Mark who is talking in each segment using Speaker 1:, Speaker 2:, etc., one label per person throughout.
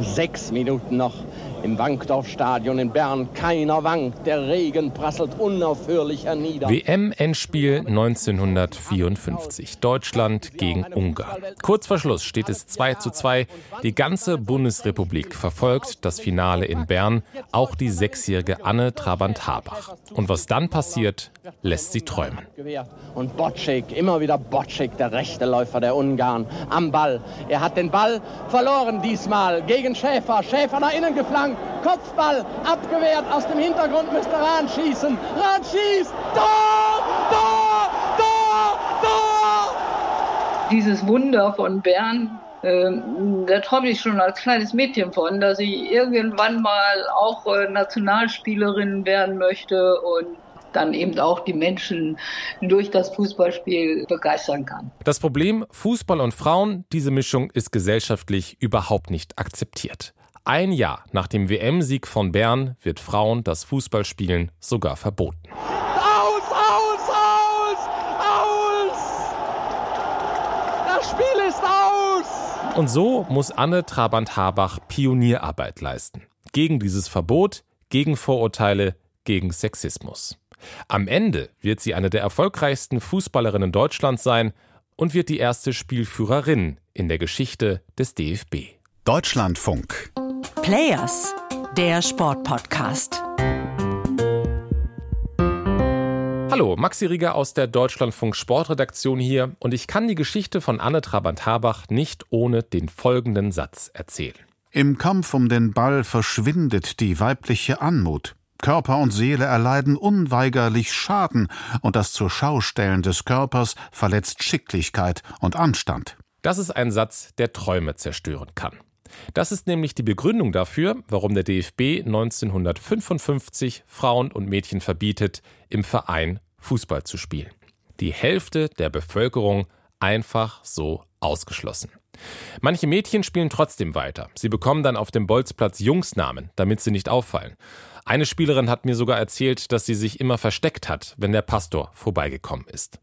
Speaker 1: Sechs Minuten noch im Wankdorfstadion in Bern. Keiner wankt, der Regen prasselt unaufhörlich hernieder.
Speaker 2: WM-Endspiel 1954. Deutschland gegen Ungarn. Kurz vor Schluss steht es 2 zu 2. Die ganze Bundesrepublik verfolgt das Finale in Bern, auch die sechsjährige Anne Trabant-Habach. Und was dann passiert, lässt sie träumen.
Speaker 1: Und Bocek, immer wieder Bocek, der rechte Läufer der Ungarn, am Ball. Er hat den Ball verloren diesmal gegen Schäfer. Schäfer nach innen geflankt. Kopfball abgewehrt. Aus dem Hintergrund müsste Rahn schießen. Rahn schießt. Tor! Tor! Tor! Tor!
Speaker 3: Dieses Wunder von Bern, äh, da träume ich schon als kleines Mädchen von, dass ich irgendwann mal auch äh, Nationalspielerin werden möchte und dann eben auch die Menschen durch das Fußballspiel begeistern kann.
Speaker 2: Das Problem Fußball und Frauen, diese Mischung ist gesellschaftlich überhaupt nicht akzeptiert. Ein Jahr nach dem WM-Sieg von Bern wird Frauen das Fußballspielen sogar verboten.
Speaker 1: Aus, aus, aus, aus! Das Spiel ist aus!
Speaker 2: Und so muss Anne Trabant-Habach Pionierarbeit leisten. Gegen dieses Verbot, gegen Vorurteile, gegen Sexismus. Am Ende wird sie eine der erfolgreichsten Fußballerinnen Deutschlands sein und wird die erste Spielführerin in der Geschichte des DFB.
Speaker 4: Deutschlandfunk.
Speaker 5: Players, der Sportpodcast.
Speaker 2: Hallo, Maxi Rieger aus der Deutschlandfunk Sportredaktion hier und ich kann die Geschichte von Anne Trabant-Habach nicht ohne den folgenden Satz erzählen.
Speaker 4: Im Kampf um den Ball verschwindet die weibliche Anmut. Körper und Seele erleiden unweigerlich Schaden und das zur Schaustellen des Körpers verletzt Schicklichkeit und Anstand.
Speaker 2: Das ist ein Satz, der Träume zerstören kann. Das ist nämlich die Begründung dafür, warum der DFB 1955 Frauen und Mädchen verbietet, im Verein Fußball zu spielen. Die Hälfte der Bevölkerung einfach so ausgeschlossen. Manche Mädchen spielen trotzdem weiter. Sie bekommen dann auf dem Bolzplatz Jungsnamen, damit sie nicht auffallen. Eine Spielerin hat mir sogar erzählt, dass sie sich immer versteckt hat, wenn der Pastor vorbeigekommen ist.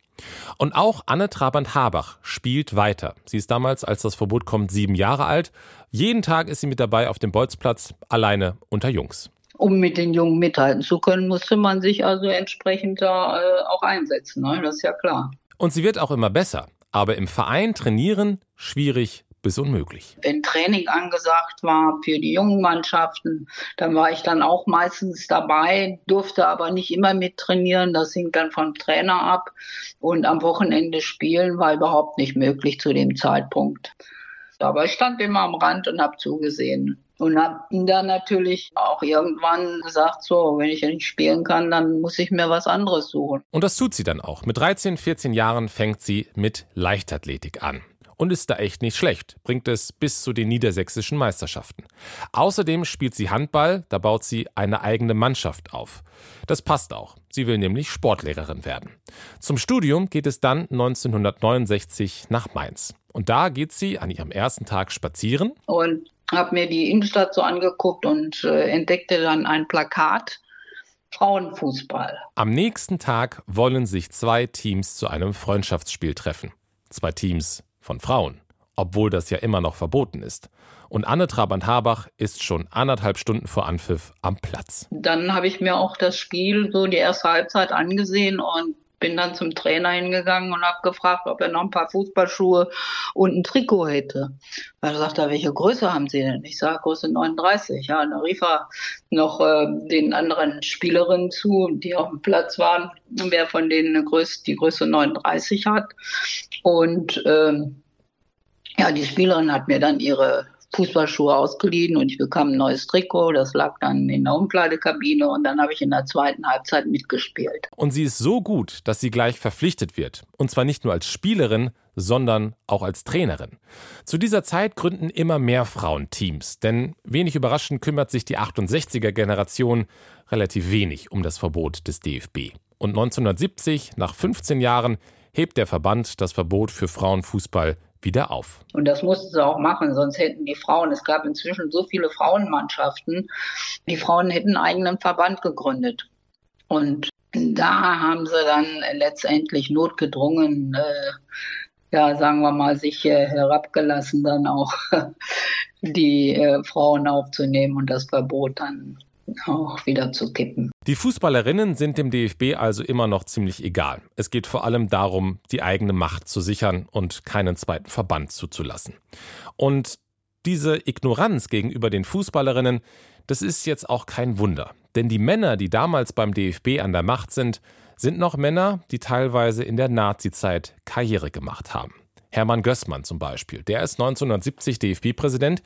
Speaker 2: Und auch Anne Trabant-Habach spielt weiter. Sie ist damals, als das Verbot kommt, sieben Jahre alt. Jeden Tag ist sie mit dabei auf dem Bolzplatz, alleine unter Jungs.
Speaker 3: Um mit den Jungen mithalten zu können, musste man sich also entsprechend da äh, auch einsetzen. Ne? Das ist ja klar.
Speaker 2: Und sie wird auch immer besser. Aber im Verein trainieren schwierig bis unmöglich.
Speaker 3: Wenn Training angesagt war für die jungen Mannschaften, dann war ich dann auch meistens dabei, durfte aber nicht immer mittrainieren. Das hing dann vom Trainer ab. Und am Wochenende spielen war überhaupt nicht möglich zu dem Zeitpunkt. Aber ich stand immer am Rand und habe zugesehen. Und habe dann natürlich auch irgendwann gesagt, so, wenn ich ja nicht spielen kann, dann muss ich mir was anderes suchen.
Speaker 2: Und das tut sie dann auch. Mit 13, 14 Jahren fängt sie mit Leichtathletik an und ist da echt nicht schlecht, bringt es bis zu den niedersächsischen Meisterschaften. Außerdem spielt sie Handball, da baut sie eine eigene Mannschaft auf. Das passt auch, sie will nämlich Sportlehrerin werden. Zum Studium geht es dann 1969 nach Mainz. Und da geht sie an ihrem ersten Tag spazieren.
Speaker 3: Und habe mir die Innenstadt so angeguckt und äh, entdeckte dann ein Plakat Frauenfußball.
Speaker 2: Am nächsten Tag wollen sich zwei Teams zu einem Freundschaftsspiel treffen. Zwei Teams von Frauen, obwohl das ja immer noch verboten ist. Und Anne Trabant-Habach ist schon anderthalb Stunden vor Anpfiff am Platz.
Speaker 3: Dann habe ich mir auch das Spiel, so die erste Halbzeit angesehen und bin dann zum Trainer hingegangen und habe gefragt, ob er noch ein paar Fußballschuhe und ein Trikot hätte. Weil er sagte, welche Größe haben Sie denn? Ich sage, Größe 39. Ja, dann rief er noch äh, den anderen Spielerinnen zu, die auf dem Platz waren, wer von denen eine Größe, die Größe 39 hat. Und ähm, ja, die Spielerin hat mir dann ihre Fußballschuhe ausgeliehen und ich bekam ein neues Trikot. Das lag dann in der Umkleidekabine und dann habe ich in der zweiten Halbzeit mitgespielt.
Speaker 2: Und sie ist so gut, dass sie gleich verpflichtet wird. Und zwar nicht nur als Spielerin, sondern auch als Trainerin. Zu dieser Zeit gründen immer mehr Frauen Teams, denn wenig überraschend kümmert sich die 68er Generation relativ wenig um das Verbot des DFB. Und 1970, nach 15 Jahren, hebt der Verband das Verbot für Frauenfußball wieder auf.
Speaker 3: Und das mussten sie auch machen, sonst hätten die Frauen, es gab inzwischen so viele Frauenmannschaften, die Frauen hätten einen eigenen Verband gegründet. Und da haben sie dann letztendlich notgedrungen äh, ja, sagen wir mal, sich äh, herabgelassen, dann auch die äh, Frauen aufzunehmen und das Verbot dann auch wieder zu kippen.
Speaker 2: Die Fußballerinnen sind dem DFB also immer noch ziemlich egal. Es geht vor allem darum, die eigene Macht zu sichern und keinen zweiten Verband zuzulassen. Und diese Ignoranz gegenüber den Fußballerinnen, das ist jetzt auch kein Wunder. Denn die Männer, die damals beim DFB an der Macht sind, sind noch Männer, die teilweise in der Nazizeit Karriere gemacht haben. Hermann Gößmann zum Beispiel. Der ist 1970 DFB-Präsident.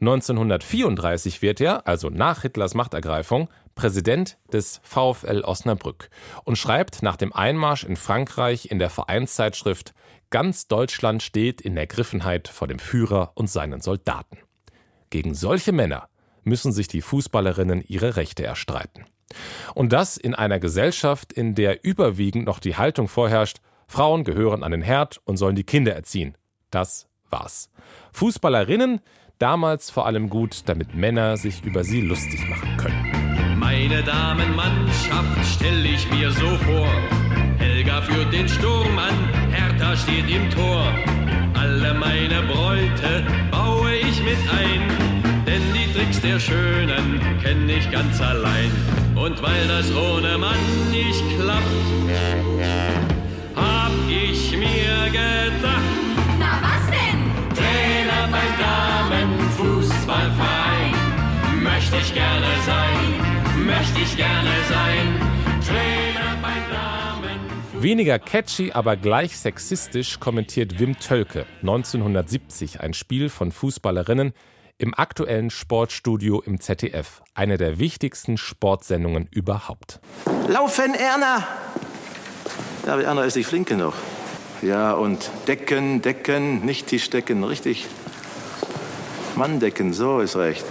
Speaker 2: 1934 wird er, also nach Hitlers Machtergreifung, Präsident des VfL Osnabrück und schreibt nach dem Einmarsch in Frankreich in der Vereinszeitschrift Ganz Deutschland steht in Ergriffenheit vor dem Führer und seinen Soldaten. Gegen solche Männer müssen sich die Fußballerinnen ihre Rechte erstreiten. Und das in einer Gesellschaft, in der überwiegend noch die Haltung vorherrscht, Frauen gehören an den Herd und sollen die Kinder erziehen. Das war's. Fußballerinnen damals vor allem gut, damit Männer sich über sie lustig machen können.
Speaker 6: Meine Damenmannschaft stell ich mir so vor. Helga führt den Sturm an, Hertha steht im Tor. Alle meine Bräute baue ich mit ein, denn die Tricks der Schönen kenn ich ganz allein. Und weil das ohne Mann nicht klappt, gedacht.
Speaker 7: Na was denn?
Speaker 6: Trainer beim Damenfußballverein. Möchte ich gerne sein, möchte ich gerne sein. Trainer beim Damenfußballverein.
Speaker 2: Weniger catchy, aber gleich sexistisch kommentiert Wim Tölke 1970 ein Spiel von Fußballerinnen im aktuellen Sportstudio im ZDF, eine der wichtigsten Sportsendungen überhaupt.
Speaker 8: Laufen, Erna! Ja, aber Erna ist nicht flink genug. Ja, und decken, decken, nicht Tischdecken, richtig. Mann decken, so ist recht.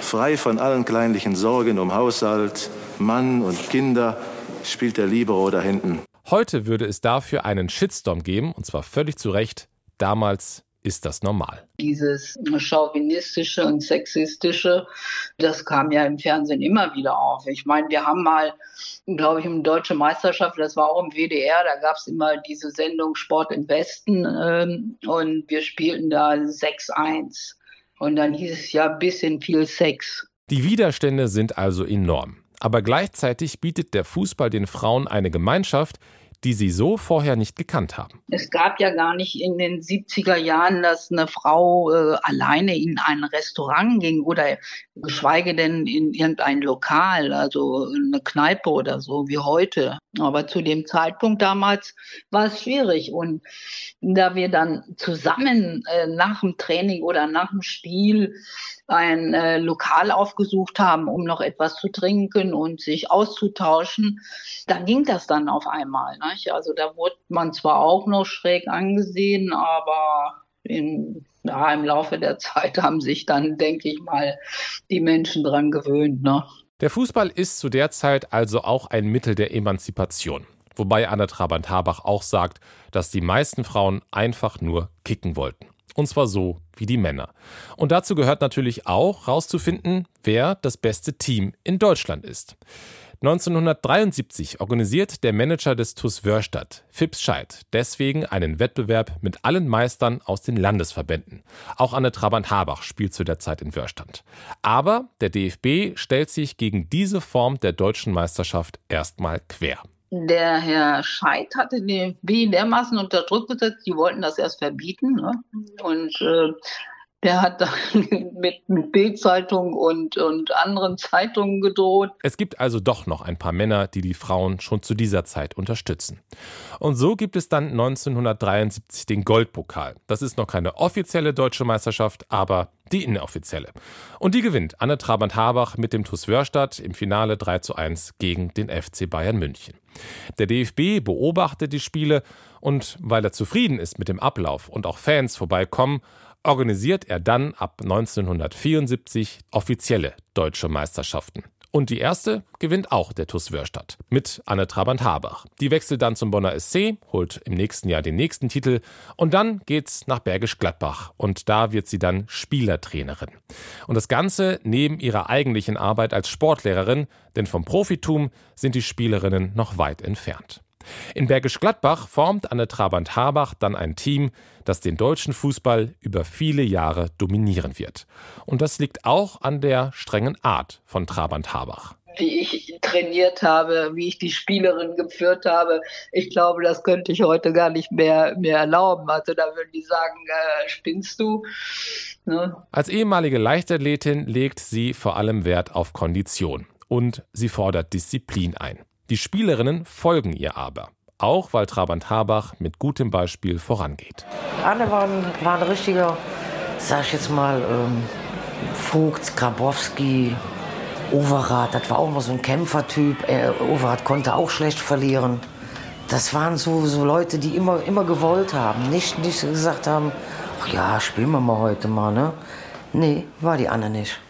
Speaker 8: Frei von allen kleinlichen Sorgen um Haushalt, Mann und Kinder, spielt der Libero da hinten.
Speaker 2: Heute würde es dafür einen Shitstorm geben, und zwar völlig zu Recht. Damals ist das normal.
Speaker 3: Dieses chauvinistische und sexistische, das kam ja im Fernsehen immer wieder auf. Ich meine, wir haben mal, glaube ich, eine deutsche Meisterschaft, das war auch im WDR, da gab es immer diese Sendung Sport im Westen ähm, und wir spielten da 6-1. Und dann hieß es ja bisschen viel Sex.
Speaker 2: Die Widerstände sind also enorm. Aber gleichzeitig bietet der Fußball den Frauen eine Gemeinschaft, die sie so vorher nicht gekannt haben.
Speaker 3: Es gab ja gar nicht in den 70er Jahren, dass eine Frau äh, alleine in ein Restaurant ging oder geschweige denn in irgendein Lokal, also eine Kneipe oder so wie heute. Aber zu dem Zeitpunkt damals war es schwierig. Und da wir dann zusammen äh, nach dem Training oder nach dem Spiel ein äh, Lokal aufgesucht haben, um noch etwas zu trinken und sich auszutauschen, da ging das dann auf einmal. Nicht? Also da wurde man zwar auch noch schräg angesehen, aber in, ja, im Laufe der Zeit haben sich dann, denke ich mal, die Menschen dran gewöhnt. Ne?
Speaker 2: Der Fußball ist zu der Zeit also auch ein Mittel der Emanzipation. Wobei Anna Trabant-Habach auch sagt, dass die meisten Frauen einfach nur kicken wollten. Und zwar so wie die Männer. Und dazu gehört natürlich auch herauszufinden, wer das beste Team in Deutschland ist. 1973 organisiert der Manager des TuS Wörstadt, Fips Scheid, deswegen einen Wettbewerb mit allen Meistern aus den Landesverbänden. Auch Anne Trabant-Habach spielt zu der Zeit in Wörstadt. Aber der DFB stellt sich gegen diese Form der deutschen Meisterschaft erstmal quer.
Speaker 3: Der Herr Scheid hatte den DFB dermaßen unter Druck gesetzt, die wollten das erst verbieten. Ne? Und äh, der hat dann mit, mit Bildzeitung und, und anderen Zeitungen gedroht.
Speaker 2: Es gibt also doch noch ein paar Männer, die die Frauen schon zu dieser Zeit unterstützen. Und so gibt es dann 1973 den Goldpokal. Das ist noch keine offizielle deutsche Meisterschaft, aber die inoffizielle. Und die gewinnt Anne Trabant-Habach mit dem TuS Wörstadt im Finale 3 zu 1 gegen den FC Bayern München. Der DFB beobachtet die Spiele und weil er zufrieden ist mit dem Ablauf und auch Fans vorbeikommen, organisiert er dann ab 1974 offizielle deutsche Meisterschaften. Und die erste gewinnt auch der TuS Wörstadt mit Anne Trabant-Habach. Die wechselt dann zum Bonner SC, holt im nächsten Jahr den nächsten Titel und dann geht's nach Bergisch Gladbach und da wird sie dann Spielertrainerin. Und das Ganze neben ihrer eigentlichen Arbeit als Sportlehrerin, denn vom Profitum sind die Spielerinnen noch weit entfernt. In Bergisch Gladbach formt Anne Trabant-Habach dann ein Team, das den deutschen Fußball über viele Jahre dominieren wird. Und das liegt auch an der strengen Art von Trabant-Habach
Speaker 3: wie ich trainiert habe, wie ich die Spielerin geführt habe. Ich glaube, das könnte ich heute gar nicht mehr, mehr erlauben. Also da würden die sagen, äh, spinnst du?
Speaker 2: Ne? Als ehemalige Leichtathletin legt sie vor allem Wert auf Kondition und sie fordert Disziplin ein. Die Spielerinnen folgen ihr aber. Auch weil Trabant Habach mit gutem Beispiel vorangeht.
Speaker 7: Alle waren, waren richtiger, sag ich jetzt mal, ähm, Vogt, Grabowski, Overath, das war auch mal so ein Kämpfertyp. Äh, Overath konnte auch schlecht verlieren. Das waren so, so Leute, die immer, immer gewollt haben. Nicht, nicht gesagt haben, ach ja, spielen wir mal heute mal. Ne? Nee, war die Anne nicht.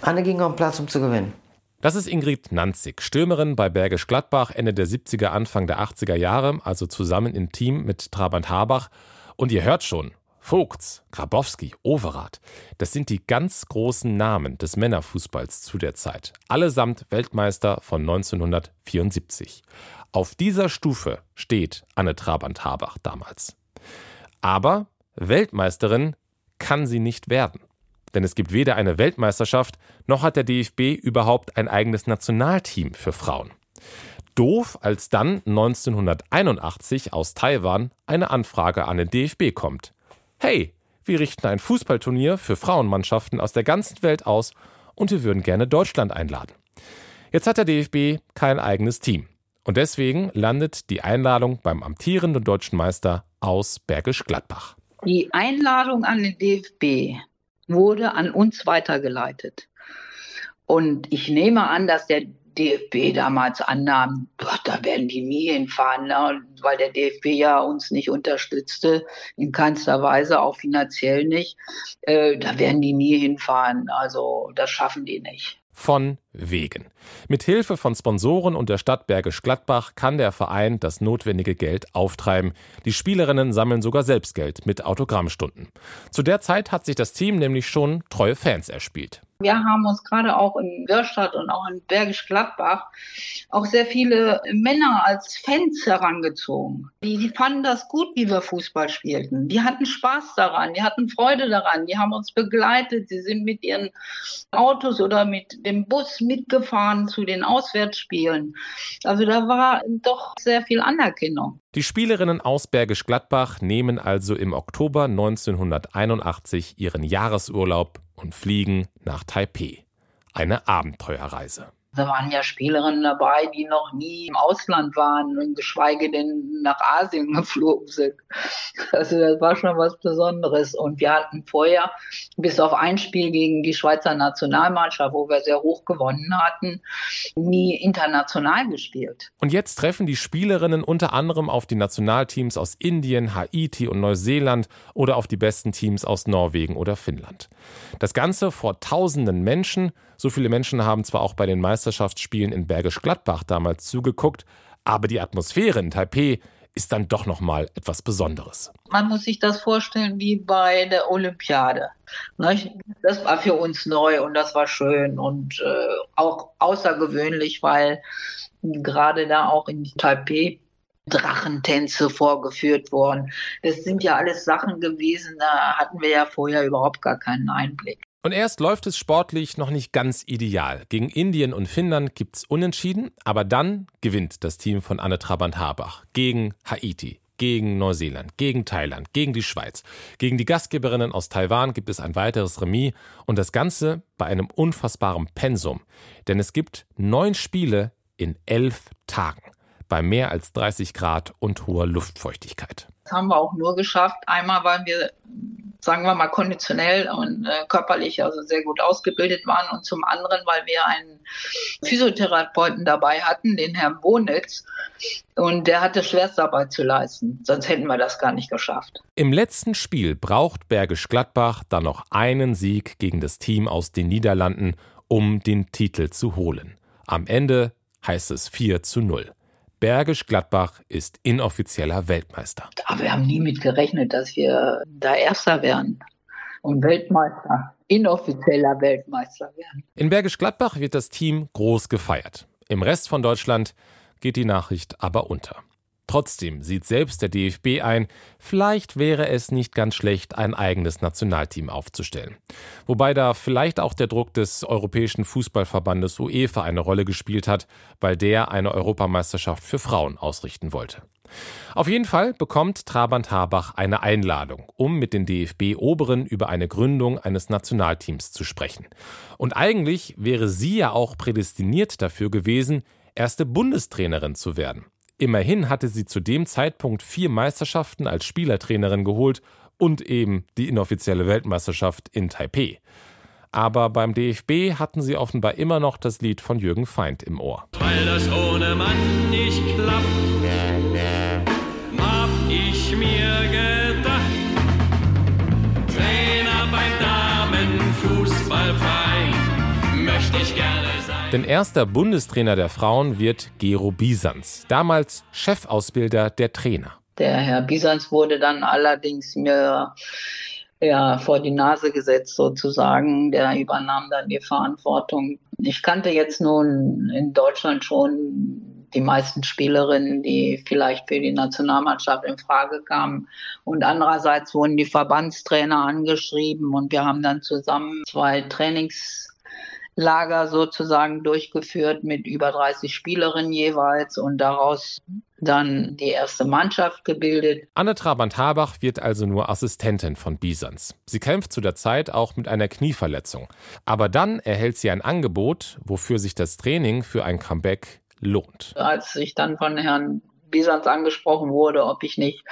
Speaker 7: Anne ging auf den Platz, um zu gewinnen.
Speaker 2: Das ist Ingrid Nanzig, Stürmerin bei Bergisch Gladbach Ende der 70er, Anfang der 80er Jahre, also zusammen im Team mit Trabant Habach. Und ihr hört schon, Vogts, Grabowski, Overath, das sind die ganz großen Namen des Männerfußballs zu der Zeit, allesamt Weltmeister von 1974. Auf dieser Stufe steht Anne Trabant-Habach damals. Aber Weltmeisterin kann sie nicht werden. Denn es gibt weder eine Weltmeisterschaft, noch hat der DFB überhaupt ein eigenes Nationalteam für Frauen. Doof, als dann 1981 aus Taiwan eine Anfrage an den DFB kommt hey, wir richten ein Fußballturnier für Frauenmannschaften aus der ganzen Welt aus und wir würden gerne Deutschland einladen. Jetzt hat der DFB kein eigenes Team. Und deswegen landet die Einladung beim amtierenden deutschen Meister aus Bergisch Gladbach.
Speaker 3: Die Einladung an den DFB wurde an uns weitergeleitet. Und ich nehme an, dass der DFB damals annahm, da werden die nie hinfahren, ne? weil der DFB ja uns nicht unterstützte, in keinster Weise, auch finanziell nicht. Äh, da werden die nie hinfahren. Also das schaffen die nicht
Speaker 2: von wegen. Mit Hilfe von Sponsoren und der Stadt Bergisch Gladbach kann der Verein das notwendige Geld auftreiben. Die Spielerinnen sammeln sogar selbst Geld mit Autogrammstunden. Zu der Zeit hat sich das Team nämlich schon treue Fans erspielt.
Speaker 3: Wir haben uns gerade auch in Wörstadt und auch in Bergisch Gladbach auch sehr viele Männer als Fans herangezogen. Die, die fanden das gut, wie wir Fußball spielten. Die hatten Spaß daran, die hatten Freude daran, die haben uns begleitet, sie sind mit ihren Autos oder mit dem Bus mitgefahren zu den Auswärtsspielen. Also da war doch sehr viel Anerkennung.
Speaker 2: Die Spielerinnen aus Bergisch Gladbach nehmen also im Oktober 1981 ihren Jahresurlaub und fliegen nach Taipeh. Eine Abenteuerreise.
Speaker 3: Da waren ja Spielerinnen dabei, die noch nie im Ausland waren, geschweige denn nach Asien geflogen sind. Also das war schon was Besonderes. Und wir hatten vorher, bis auf ein Spiel gegen die Schweizer Nationalmannschaft, wo wir sehr hoch gewonnen hatten, nie international gespielt.
Speaker 2: Und jetzt treffen die Spielerinnen unter anderem auf die Nationalteams aus Indien, Haiti und Neuseeland oder auf die besten Teams aus Norwegen oder Finnland. Das Ganze vor tausenden Menschen. So viele Menschen haben zwar auch bei den meisten Meisterschaftsspielen in Bergisch Gladbach damals zugeguckt, aber die Atmosphäre in Taipeh ist dann doch noch mal etwas Besonderes.
Speaker 3: Man muss sich das vorstellen wie bei der Olympiade. Das war für uns neu und das war schön und äh, auch außergewöhnlich, weil gerade da auch in Taipeh Drachentänze vorgeführt wurden. Das sind ja alles Sachen gewesen, da hatten wir ja vorher überhaupt gar keinen Einblick.
Speaker 2: Und erst läuft es sportlich noch nicht ganz ideal. Gegen Indien und Finnland gibt es Unentschieden, aber dann gewinnt das Team von Anne Trabant-Habach gegen Haiti, gegen Neuseeland, gegen Thailand, gegen die Schweiz. Gegen die Gastgeberinnen aus Taiwan gibt es ein weiteres Remis und das Ganze bei einem unfassbaren Pensum. Denn es gibt neun Spiele in elf Tagen bei mehr als 30 Grad und hoher Luftfeuchtigkeit.
Speaker 3: Haben wir auch nur geschafft. Einmal, weil wir sagen wir mal, konditionell und äh, körperlich also sehr gut ausgebildet waren und zum anderen, weil wir einen Physiotherapeuten dabei hatten, den Herrn Bonitz, und der hatte Schwerstarbeit zu leisten. Sonst hätten wir das gar nicht geschafft.
Speaker 2: Im letzten Spiel braucht Bergisch Gladbach dann noch einen Sieg gegen das Team aus den Niederlanden, um den Titel zu holen. Am Ende heißt es 4 zu 0. Bergisch Gladbach ist inoffizieller Weltmeister.
Speaker 3: Aber wir haben nie mit gerechnet, dass wir da Erster werden und Weltmeister, inoffizieller Weltmeister werden.
Speaker 2: In Bergisch Gladbach wird das Team groß gefeiert. Im Rest von Deutschland geht die Nachricht aber unter. Trotzdem sieht selbst der DFB ein, vielleicht wäre es nicht ganz schlecht, ein eigenes Nationalteam aufzustellen. Wobei da vielleicht auch der Druck des Europäischen Fußballverbandes UEFA eine Rolle gespielt hat, weil der eine Europameisterschaft für Frauen ausrichten wollte. Auf jeden Fall bekommt Trabant Habach eine Einladung, um mit den DFB-Oberen über eine Gründung eines Nationalteams zu sprechen. Und eigentlich wäre sie ja auch prädestiniert dafür gewesen, erste Bundestrainerin zu werden. Immerhin hatte sie zu dem Zeitpunkt vier Meisterschaften als Spielertrainerin geholt und eben die inoffizielle Weltmeisterschaft in Taipeh. Aber beim DFB hatten sie offenbar immer noch das Lied von Jürgen Feind im Ohr.
Speaker 6: Weil das ohne Mann nicht klappt, hab ich mir gedacht. Trainer beim Damenfußballverein möchte ich gerne.
Speaker 2: Denn erster Bundestrainer der Frauen wird Gero Bisans, damals Chefausbilder der Trainer.
Speaker 3: Der Herr Bisans wurde dann allerdings mir ja, vor die Nase gesetzt sozusagen. Der übernahm dann die Verantwortung. Ich kannte jetzt nun in Deutschland schon die meisten Spielerinnen, die vielleicht für die Nationalmannschaft in Frage kamen. Und andererseits wurden die Verbandstrainer angeschrieben und wir haben dann zusammen zwei Trainingslager sozusagen durchgeführt mit über 30 Spielerinnen jeweils und daraus dann die erste Mannschaft gebildet.
Speaker 2: Anne Trabant-Habach wird also nur Assistentin von Bisans. Sie kämpft zu der Zeit auch mit einer Knieverletzung. Aber dann erhält sie ein Angebot, wofür sich das Training für ein Comeback lohnt.
Speaker 3: Als ich dann von Herrn Bisans angesprochen wurde, ob ich nicht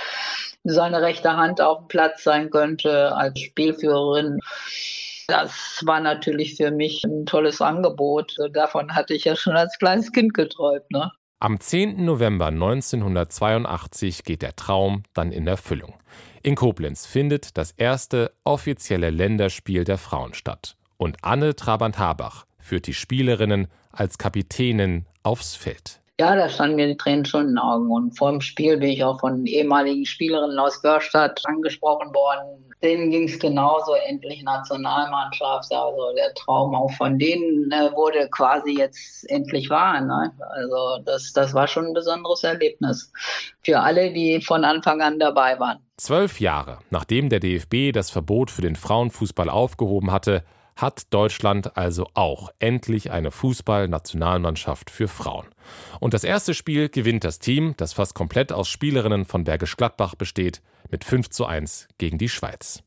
Speaker 3: seine rechte Hand auf dem Platz sein könnte als Spielführerin. Das war natürlich für mich ein tolles Angebot. Davon hatte ich ja schon als kleines Kind geträumt. Ne?
Speaker 2: Am 10. November 1982 geht der Traum dann in Erfüllung. In Koblenz findet das erste offizielle Länderspiel der Frauen statt. Und Anne Trabant-Habach führt die Spielerinnen als Kapitänin aufs Feld.
Speaker 3: Ja, da standen mir die Tränen schon in den Augen. Und vor dem Spiel bin ich auch von ehemaligen Spielerinnen aus Görstadt angesprochen worden. Denen ging es genauso, endlich Nationalmannschaft. Also der Traum auch von denen äh, wurde quasi jetzt endlich wahr. Ne? Also das, das war schon ein besonderes Erlebnis für alle, die von Anfang an dabei waren.
Speaker 2: Zwölf Jahre nachdem der DFB das Verbot für den Frauenfußball aufgehoben hatte, hat Deutschland also auch endlich eine Fußball-Nationalmannschaft für Frauen. Und das erste Spiel gewinnt das Team, das fast komplett aus Spielerinnen von Bergisch Gladbach besteht, mit 5 zu 1 gegen die Schweiz.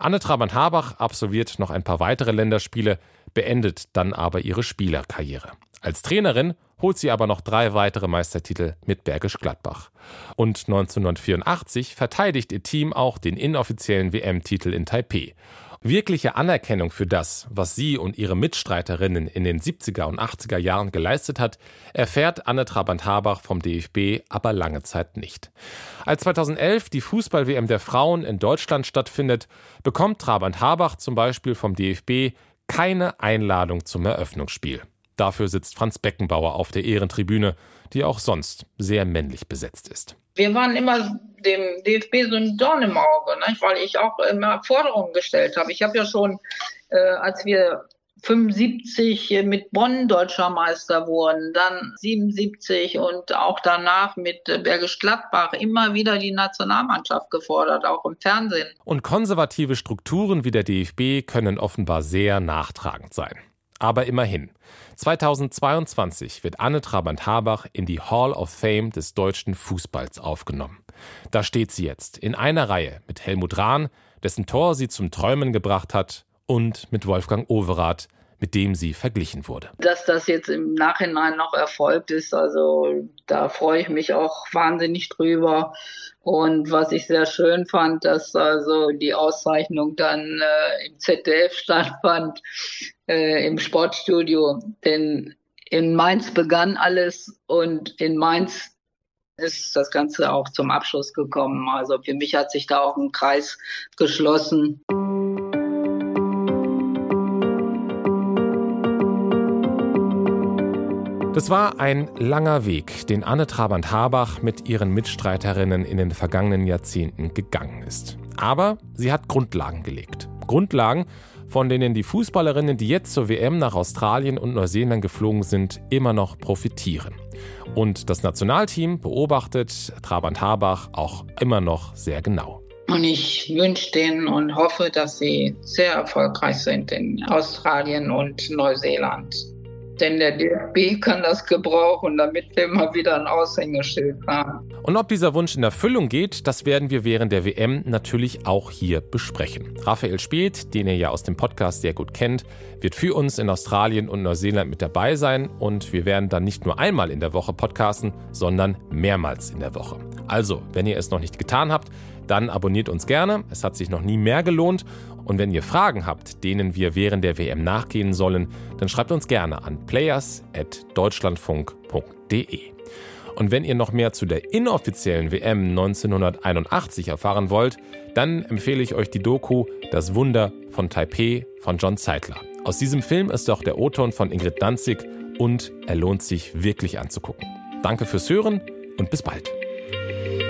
Speaker 2: Anne Trabant-Habach absolviert noch ein paar weitere Länderspiele, beendet dann aber ihre Spielerkarriere. Als Trainerin holt sie aber noch drei weitere Meistertitel mit Bergisch Gladbach. Und 1984 verteidigt ihr Team auch den inoffiziellen WM-Titel in Taipeh. Wirkliche Anerkennung für das, was sie und ihre Mitstreiterinnen in den 70er und 80er Jahren geleistet hat, erfährt Anne Trabant-Habach vom DFB aber lange Zeit nicht. Als 2011 die Fußball-WM der Frauen in Deutschland stattfindet, bekommt Trabant-Habach zum Beispiel vom DFB keine Einladung zum Eröffnungsspiel. Dafür sitzt Franz Beckenbauer auf der Ehrentribüne, die auch sonst sehr männlich besetzt ist
Speaker 3: wir waren immer dem DFB so ein Dorn im Auge, ne? weil ich auch immer Forderungen gestellt habe. Ich habe ja schon, äh, als wir 75 mit Bonn deutscher Meister wurden, dann 77 und auch danach mit Bergisch Gladbach immer wieder die Nationalmannschaft gefordert, auch im Fernsehen.
Speaker 2: Und konservative Strukturen wie der DFB können offenbar sehr nachtragend sein. Aber immerhin. 2022 wird Anne Trabant-Habach in die Hall of Fame des deutschen Fußballs aufgenommen. Da steht sie jetzt in einer Reihe mit Helmut Rahn, dessen Tor sie zum Träumen gebracht hat, und mit Wolfgang Overath, mit dem sie verglichen wurde.
Speaker 3: Dass das jetzt im Nachhinein noch erfolgt ist, also da freue ich mich auch wahnsinnig drüber. Und was ich sehr schön fand, dass also die Auszeichnung dann äh, im ZDF stattfand, äh, im Sportstudio. Denn in Mainz begann alles und in Mainz ist das Ganze auch zum Abschluss gekommen. Also für mich hat sich da auch ein Kreis geschlossen.
Speaker 2: Das war ein langer Weg, den Anne Trabant-Habach mit ihren Mitstreiterinnen in den vergangenen Jahrzehnten gegangen ist. Aber sie hat Grundlagen gelegt. Grundlagen, von denen die Fußballerinnen, die jetzt zur WM nach Australien und Neuseeland geflogen sind, immer noch profitieren. Und das Nationalteam beobachtet Trabant Harbach auch immer noch sehr genau.
Speaker 3: Und ich wünsche denen und hoffe, dass sie sehr erfolgreich sind in Australien und Neuseeland. Denn der DFB kann das gebrauchen, damit wir mal wieder ein Aushängeschild haben.
Speaker 2: Und ob dieser Wunsch in Erfüllung geht, das werden wir während der WM natürlich auch hier besprechen. Raphael Speth, den ihr ja aus dem Podcast sehr gut kennt, wird für uns in Australien und Neuseeland mit dabei sein und wir werden dann nicht nur einmal in der Woche podcasten, sondern mehrmals in der Woche. Also, wenn ihr es noch nicht getan habt, dann abonniert uns gerne. Es hat sich noch nie mehr gelohnt. Und wenn ihr Fragen habt, denen wir während der WM nachgehen sollen, dann schreibt uns gerne an players.deutschlandfunk.de. Und wenn ihr noch mehr zu der inoffiziellen WM 1981 erfahren wollt, dann empfehle ich euch die Doku Das Wunder von Taipei von John Zeitler. Aus diesem Film ist auch der O-Ton von Ingrid Danzig und er lohnt sich wirklich anzugucken. Danke fürs Hören und bis bald. Música